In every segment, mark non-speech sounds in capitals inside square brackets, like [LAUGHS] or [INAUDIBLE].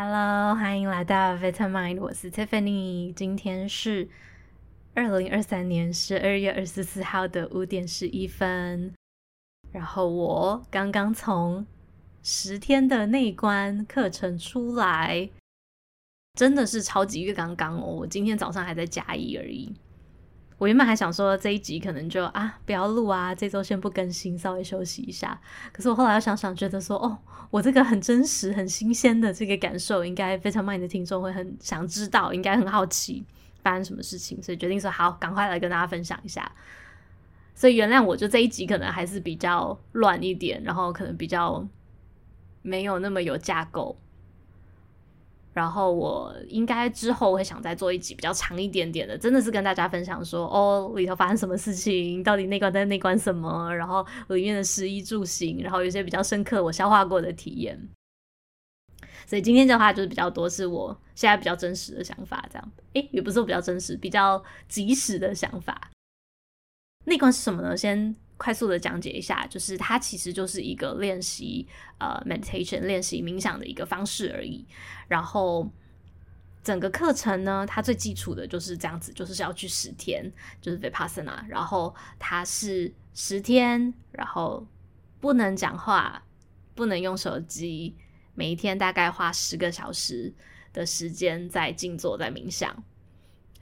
Hello，欢迎来到 Vitamind，我是 Tiffany。今天是二零二三年十二月二十四号的五点十一分。然后我刚刚从十天的内观课程出来，真的是超级月刚刚哦！我今天早上还在加一而已。我原本还想说这一集可能就啊不要录啊，这周先不更新，稍微休息一下。可是我后来又想想，觉得说哦，我这个很真实、很新鲜的这个感受，应该非常慢的听众会很想知道，应该很好奇发生什么事情，所以决定说好，赶快来跟大家分享一下。所以原谅我，就这一集可能还是比较乱一点，然后可能比较没有那么有架构。然后我应该之后会想再做一集比较长一点点的，真的是跟大家分享说哦，里头发生什么事情，到底内观在内观什么，然后里面的食衣住行，然后有些比较深刻我消化过的体验。所以今天的话就是比较多是我现在比较真实的想法，这样，诶，也不是我比较真实，比较即时的想法。内观是什么呢？先。快速的讲解一下，就是它其实就是一个练习呃 meditation 练习冥想的一个方式而已。然后整个课程呢，它最基础的就是这样子，就是要去十天，就是 Vipassana。然后它是十天，然后不能讲话，不能用手机，每一天大概花十个小时的时间在静坐，在冥想。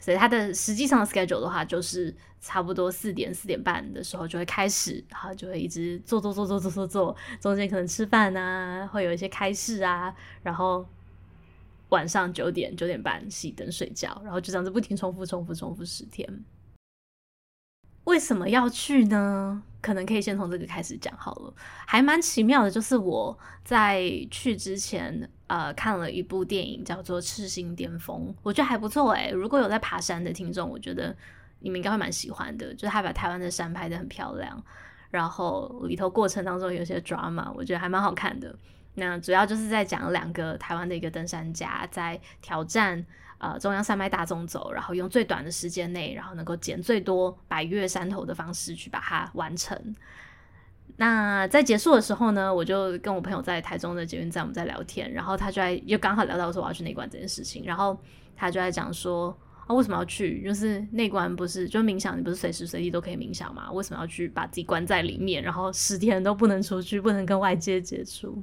所以它的实际上的 schedule 的话，就是差不多四点四点半的时候就会开始，然后就会一直做做做做做做做，中间可能吃饭啊，会有一些开示啊，然后晚上九点九点半熄灯睡觉，然后就这样子不停重复重复重复十天。为什么要去呢？可能可以先从这个开始讲好了。还蛮奇妙的，就是我在去之前，呃，看了一部电影叫做《赤心巅峰》，我觉得还不错诶。如果有在爬山的听众，我觉得你们应该会蛮喜欢的。就是他把台湾的山拍得很漂亮，然后里头过程当中有些 drama，我觉得还蛮好看的。那主要就是在讲两个台湾的一个登山家在挑战。呃，中央山脉大纵走，然后用最短的时间内，然后能够捡最多百越山头的方式去把它完成。那在结束的时候呢，我就跟我朋友在台中的捷运站，我们在聊天，然后他就在又刚好聊到说我要去内观这件事情，然后他就在讲说啊，为什么要去？就是内观不是就冥想，你不是随时随地都可以冥想吗？为什么要去把自己关在里面，然后十天都不能出去，不能跟外界接触？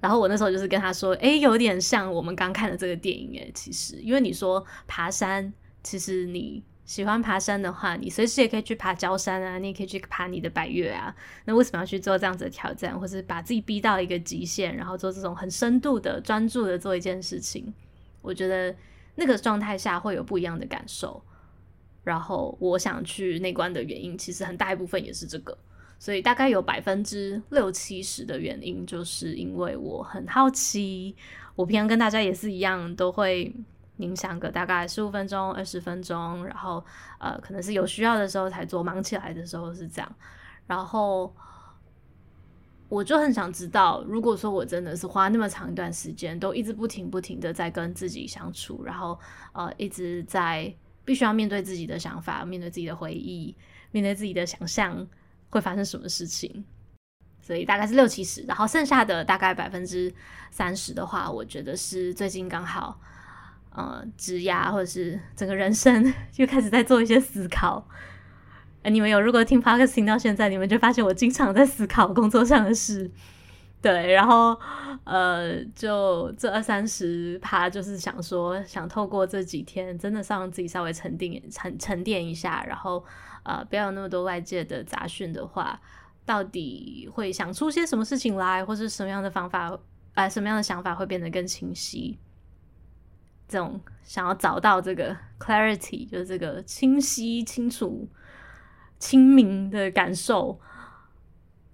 然后我那时候就是跟他说，诶，有点像我们刚看的这个电影诶，其实，因为你说爬山，其实你喜欢爬山的话，你随时也可以去爬郊山啊，你也可以去爬你的百岳啊。那为什么要去做这样子的挑战，或是把自己逼到一个极限，然后做这种很深度的专注的做一件事情？我觉得那个状态下会有不一样的感受。然后我想去内观的原因，其实很大一部分也是这个。所以大概有百分之六七十的原因，就是因为我很好奇。我平常跟大家也是一样，都会冥想个大概十五分钟、二十分钟，然后呃，可能是有需要的时候才做，忙起来的时候是这样。然后我就很想知道，如果说我真的是花那么长一段时间，都一直不停不停的在跟自己相处，然后呃，一直在必须要面对自己的想法，面对自己的回忆，面对自己的想象。会发生什么事情？所以大概是六七十，然后剩下的大概百分之三十的话，我觉得是最近刚好，呃，职涯或者是整个人生就开始在做一些思考。呃，你们有如果听 Podcast 听到现在，你们就发现我经常在思考工作上的事。对，然后呃，就这二三十趴，就是想说，想透过这几天，真的让自己稍微沉淀、沉沉淀一下，然后呃，不要有那么多外界的杂讯的话，到底会想出些什么事情来，或是什么样的方法，呃，什么样的想法会变得更清晰？这种想要找到这个 clarity，就是这个清晰、清楚、清明的感受。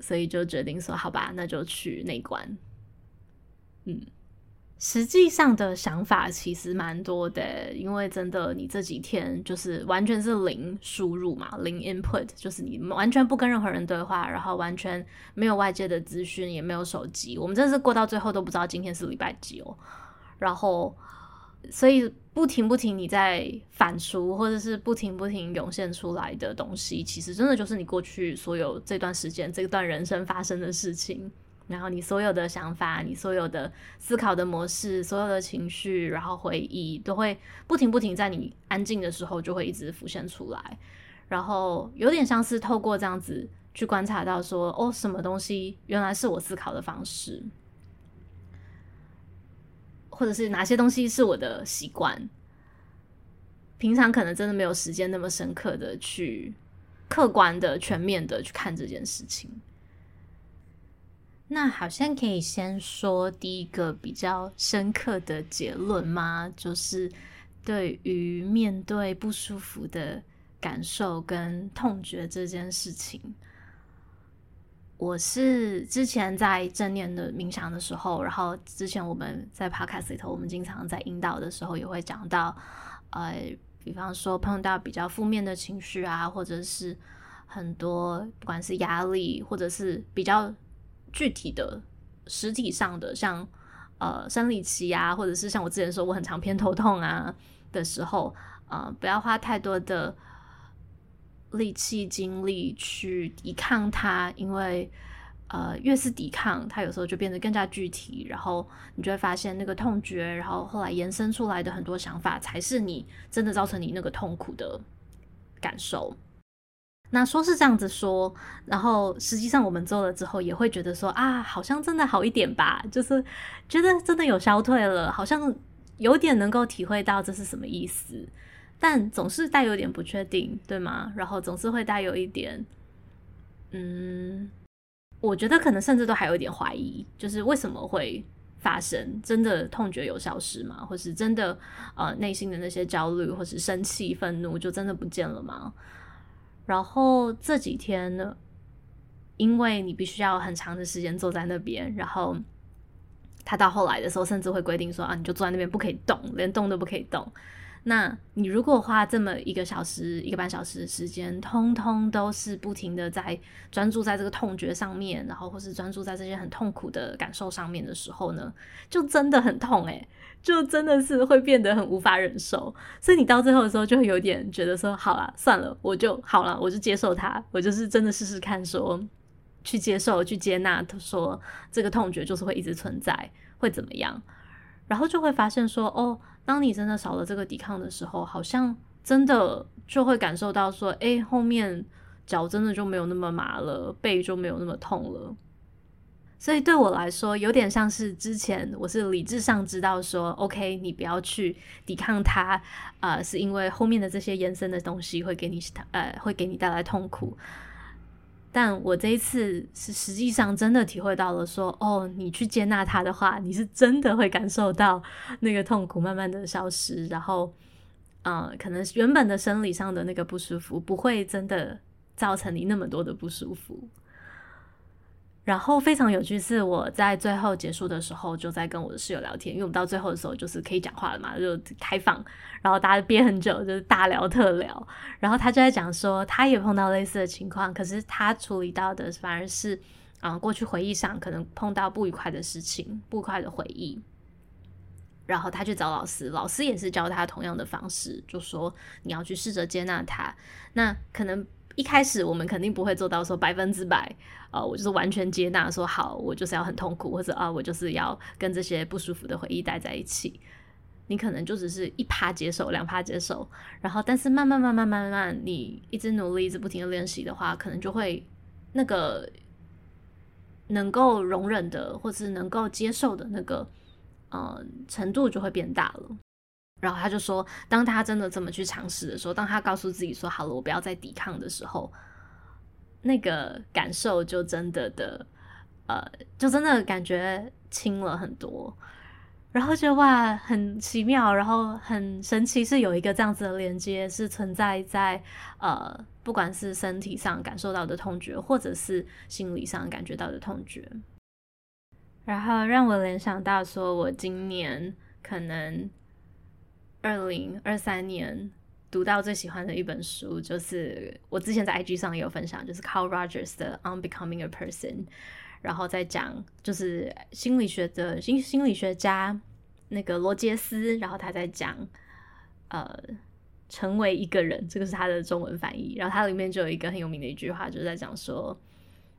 所以就决定说，好吧，那就去内观。嗯，实际上的想法其实蛮多的，因为真的，你这几天就是完全是零输入嘛，零 input，就是你完全不跟任何人对话，然后完全没有外界的资讯，也没有手机。我们真是过到最后都不知道今天是礼拜几哦。然后，所以。不停不停，你在反刍，或者是不停不停涌现出来的东西，其实真的就是你过去所有这段时间、这段人生发生的事情。然后你所有的想法、你所有的思考的模式、所有的情绪，然后回忆，都会不停不停在你安静的时候就会一直浮现出来。然后有点像是透过这样子去观察到说，哦，什么东西原来是我思考的方式，或者是哪些东西是我的习惯。平常可能真的没有时间那么深刻的去客观的、全面的去看这件事情。那好像可以先说第一个比较深刻的结论吗？就是对于面对不舒服的感受跟痛觉这件事情，我是之前在正念的冥想的时候，然后之前我们在 Podcast 里头，我们经常在引导的时候也会讲到，呃，比方说碰到比较负面的情绪啊，或者是很多不管是压力，或者是比较。具体的、实体上的，像呃生理期啊，或者是像我之前说我很常偏头痛啊的时候，呃，不要花太多的力气精力去抵抗它，因为呃越是抵抗，它有时候就变得更加具体，然后你就会发现那个痛觉，然后后来延伸出来的很多想法，才是你真的造成你那个痛苦的感受。那说是这样子说，然后实际上我们做了之后，也会觉得说啊，好像真的好一点吧，就是觉得真的有消退了，好像有点能够体会到这是什么意思，但总是带有点不确定，对吗？然后总是会带有一点，嗯，我觉得可能甚至都还有一点怀疑，就是为什么会发生？真的痛觉有消失吗？或是真的呃内心的那些焦虑或是生气、愤怒就真的不见了吗？然后这几天呢，因为你必须要很长的时间坐在那边，然后他到后来的时候，甚至会规定说啊，你就坐在那边不可以动，连动都不可以动。那你如果花这么一个小时、一个半小时的时间，通通都是不停的在专注在这个痛觉上面，然后或是专注在这些很痛苦的感受上面的时候呢，就真的很痛诶。[LAUGHS] 就真的是会变得很无法忍受，所以你到最后的时候就会有点觉得说，好啦，算了，我就好了，我就接受它，我就是真的试试看，说去接受、去接纳，他说这个痛觉就是会一直存在，会怎么样？然后就会发现说，哦，当你真的少了这个抵抗的时候，好像真的就会感受到说，诶，后面脚真的就没有那么麻了，背就没有那么痛了。所以对我来说，有点像是之前我是理智上知道说，OK，你不要去抵抗它，呃，是因为后面的这些延伸的东西会给你，呃，会给你带来痛苦。但我这一次是实际上真的体会到了说，哦，你去接纳他的话，你是真的会感受到那个痛苦慢慢的消失，然后，呃，可能原本的生理上的那个不舒服不会真的造成你那么多的不舒服。然后非常有趣，是我在最后结束的时候，就在跟我的室友聊天，因为我们到最后的时候就是可以讲话了嘛，就开放，然后大家憋很久，就是大聊特聊。然后他就在讲说，他也碰到类似的情况，可是他处理到的反而是，啊，过去回忆上可能碰到不愉快的事情，不愉快的回忆。然后他去找老师，老师也是教他同样的方式，就说你要去试着接纳他。那可能。一开始我们肯定不会做到说百分之百，呃，我就是完全接纳说好，我就是要很痛苦，或者啊，我就是要跟这些不舒服的回忆待在一起。你可能就只是一趴接受，两趴接受，然后但是慢慢慢慢慢慢，你一直努力，一直不停的练习的话，可能就会那个能够容忍的，或是能够接受的那个，呃，程度就会变大了。然后他就说，当他真的这么去尝试的时候，当他告诉自己说好了，我不要再抵抗的时候，那个感受就真的的，呃，就真的感觉轻了很多。然后就哇，很奇妙，然后很神奇，是有一个这样子的连接，是存在在呃，不管是身体上感受到的痛觉，或者是心理上感觉到的痛觉。然后让我联想到说，我今年可能。二零二三年读到最喜欢的一本书，就是我之前在 IG 上也有分享，就是 Carl Rogers 的《On Becoming a Person》，然后在讲就是心理学的心心理学家那个罗杰斯，然后他在讲呃成为一个人，这个是他的中文翻译，然后它里面就有一个很有名的一句话，就是在讲说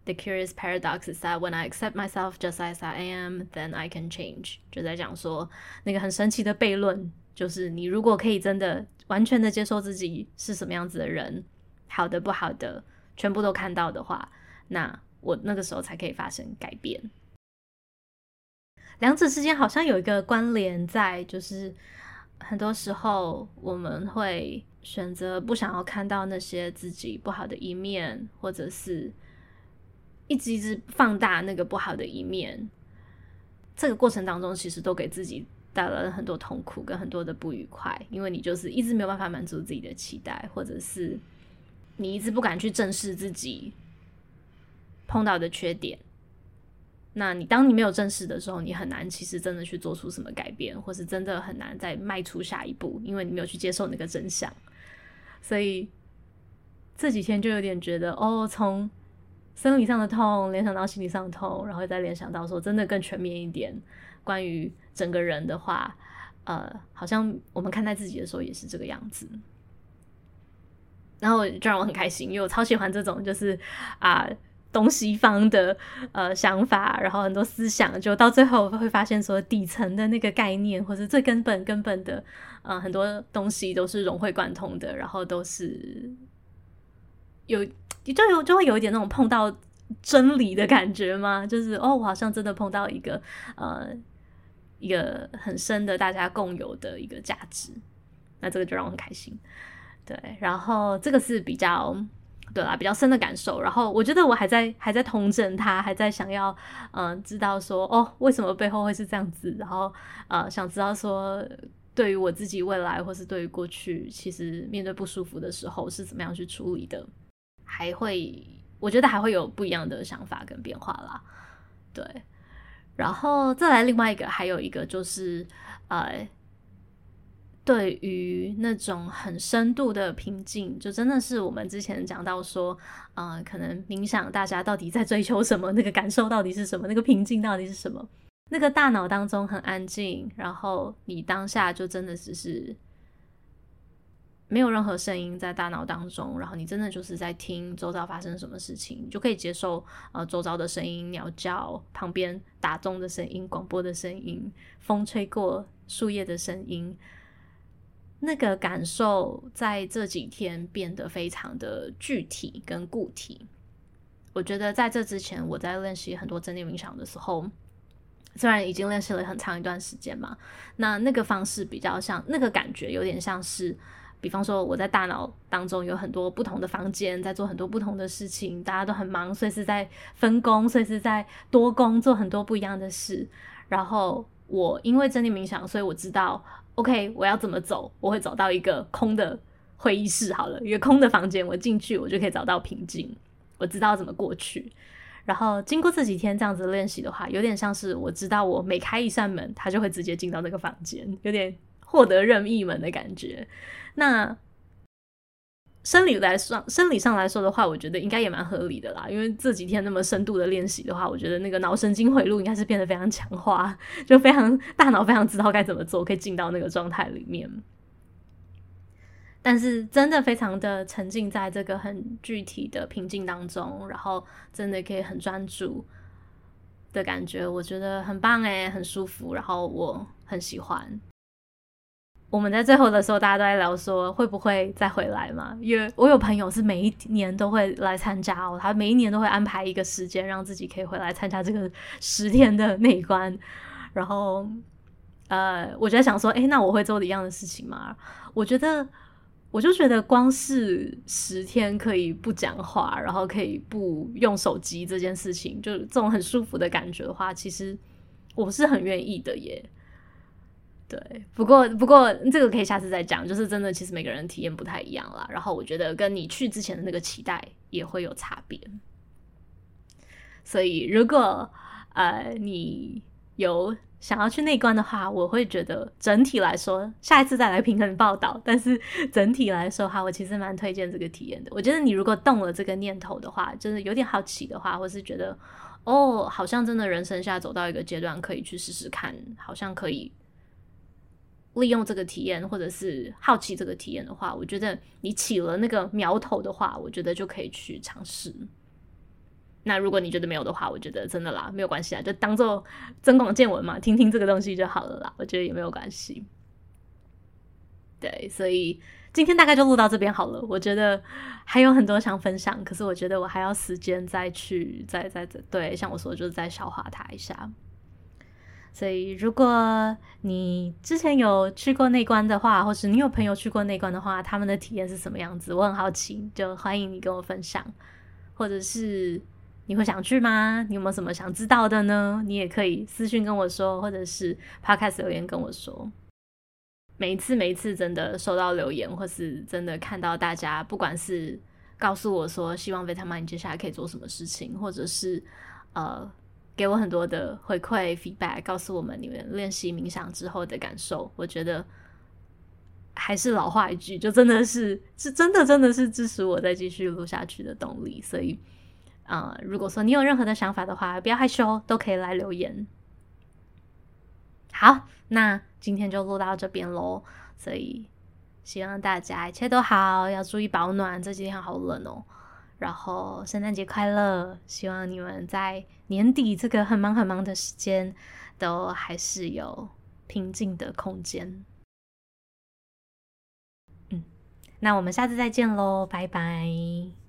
，The curious paradox is that when I accept myself just as I am, then I can change。就在讲说那个很神奇的悖论，就是你如果可以真的完全的接受自己是什么样子的人，好的不好的全部都看到的话，那我那个时候才可以发生改变。两者之间好像有一个关联在，就是很多时候我们会选择不想要看到那些自己不好的一面，或者是。一直一直放大那个不好的一面，这个过程当中其实都给自己带来了很多痛苦跟很多的不愉快，因为你就是一直没有办法满足自己的期待，或者是你一直不敢去正视自己碰到的缺点。那你当你没有正视的时候，你很难其实真的去做出什么改变，或是真的很难再迈出下一步，因为你没有去接受那个真相。所以这几天就有点觉得，哦，从生理上的痛联想到心理上的痛，然后再联想到说真的更全面一点，关于整个人的话，呃，好像我们看待自己的时候也是这个样子。然后就让我很开心，因为我超喜欢这种就是啊、东西方的呃想法，然后很多思想，就到最后会发现说底层的那个概念，或是最根本根本的，呃，很多东西都是融会贯通的，然后都是有。就有就会有一点那种碰到真理的感觉吗？就是哦，我好像真的碰到一个呃一个很深的大家共有的一个价值，那这个就让我很开心。对，然后这个是比较对啦，比较深的感受。然后我觉得我还在还在统整它，还在想要嗯、知道说哦为什么背后会是这样子，然后呃想知道说对于我自己未来或是对于过去，其实面对不舒服的时候是怎么样去处理的。还会，我觉得还会有不一样的想法跟变化啦，对。然后再来另外一个，还有一个就是，呃，对于那种很深度的平静，就真的是我们之前讲到说，嗯、呃，可能冥想大家到底在追求什么，那个感受到底是什么，那个平静到底是什么，那个大脑当中很安静，然后你当下就真的只是。没有任何声音在大脑当中，然后你真的就是在听周遭发生什么事情，你就可以接受呃周遭的声音、鸟叫、旁边打钟的声音、广播的声音、风吹过树叶的声音。那个感受在这几天变得非常的具体跟固体。我觉得在这之前，我在练习很多正念冥想的时候，虽然已经练习了很长一段时间嘛，那那个方式比较像，那个感觉有点像是。比方说，我在大脑当中有很多不同的房间，在做很多不同的事情，大家都很忙，所以是在分工，所以是在多工，做很多不一样的事。然后我因为正念冥想，所以我知道，OK，我要怎么走，我会走到一个空的会议室，好了，一个空的房间，我进去，我就可以找到平静，我知道怎么过去。然后经过这几天这样子练习的话，有点像是我知道，我每开一扇门，他就会直接进到那个房间，有点获得任意门的感觉。那生理来说，生理上来说的话，我觉得应该也蛮合理的啦。因为这几天那么深度的练习的话，我觉得那个脑神经回路应该是变得非常强化，就非常大脑非常知道该怎么做，可以进到那个状态里面。但是真的非常的沉浸在这个很具体的平静当中，然后真的可以很专注的感觉，我觉得很棒诶，很舒服，然后我很喜欢。我们在最后的时候，大家都在聊说会不会再回来嘛？因为我有朋友是每一年都会来参加哦，他每一年都会安排一个时间，让自己可以回来参加这个十天的内观。然后，呃，我就在想说，诶，那我会做一样的事情吗？我觉得，我就觉得光是十天可以不讲话，然后可以不用手机这件事情，就这种很舒服的感觉的话，其实我是很愿意的耶。对，不过不过这个可以下次再讲，就是真的，其实每个人体验不太一样啦。然后我觉得跟你去之前的那个期待也会有差别。所以如果呃你有想要去内观的话，我会觉得整体来说，下一次再来平衡报道。但是 [LAUGHS] 整体来说哈，我其实蛮推荐这个体验的。我觉得你如果动了这个念头的话，就是有点好奇的话，或是觉得哦，好像真的人生下走到一个阶段，可以去试试看，好像可以。利用这个体验，或者是好奇这个体验的话，我觉得你起了那个苗头的话，我觉得就可以去尝试。那如果你觉得没有的话，我觉得真的啦，没有关系啊，就当做增广见闻嘛，听听这个东西就好了啦。我觉得也没有关系。对，所以今天大概就录到这边好了。我觉得还有很多想分享，可是我觉得我还要时间再去，再再再对，像我说，就是再消化它一下。所以，如果你之前有去过内观的话，或是你有朋友去过内观的话，他们的体验是什么样子？我很好奇，就欢迎你跟我分享，或者是。你会想去吗？你有没有什么想知道的呢？你也可以私信跟我说，或者是 Podcast 留言跟我说。每一次，每一次真的收到留言，或是真的看到大家，不管是告诉我说希望 Vitamin 接下来可以做什么事情，或者是呃给我很多的回馈 feedback，告诉我们你们练习冥想之后的感受，我觉得还是老话一句，就真的是是真的真的是支持我再继续录下去的动力，所以。啊、呃，如果说你有任何的想法的话，不要害羞，都可以来留言。好，那今天就录到这边喽。所以希望大家一切都好，要注意保暖，这几天好冷哦。然后圣诞节快乐，希望你们在年底这个很忙很忙的时间，都还是有平静的空间。嗯，那我们下次再见喽，拜拜。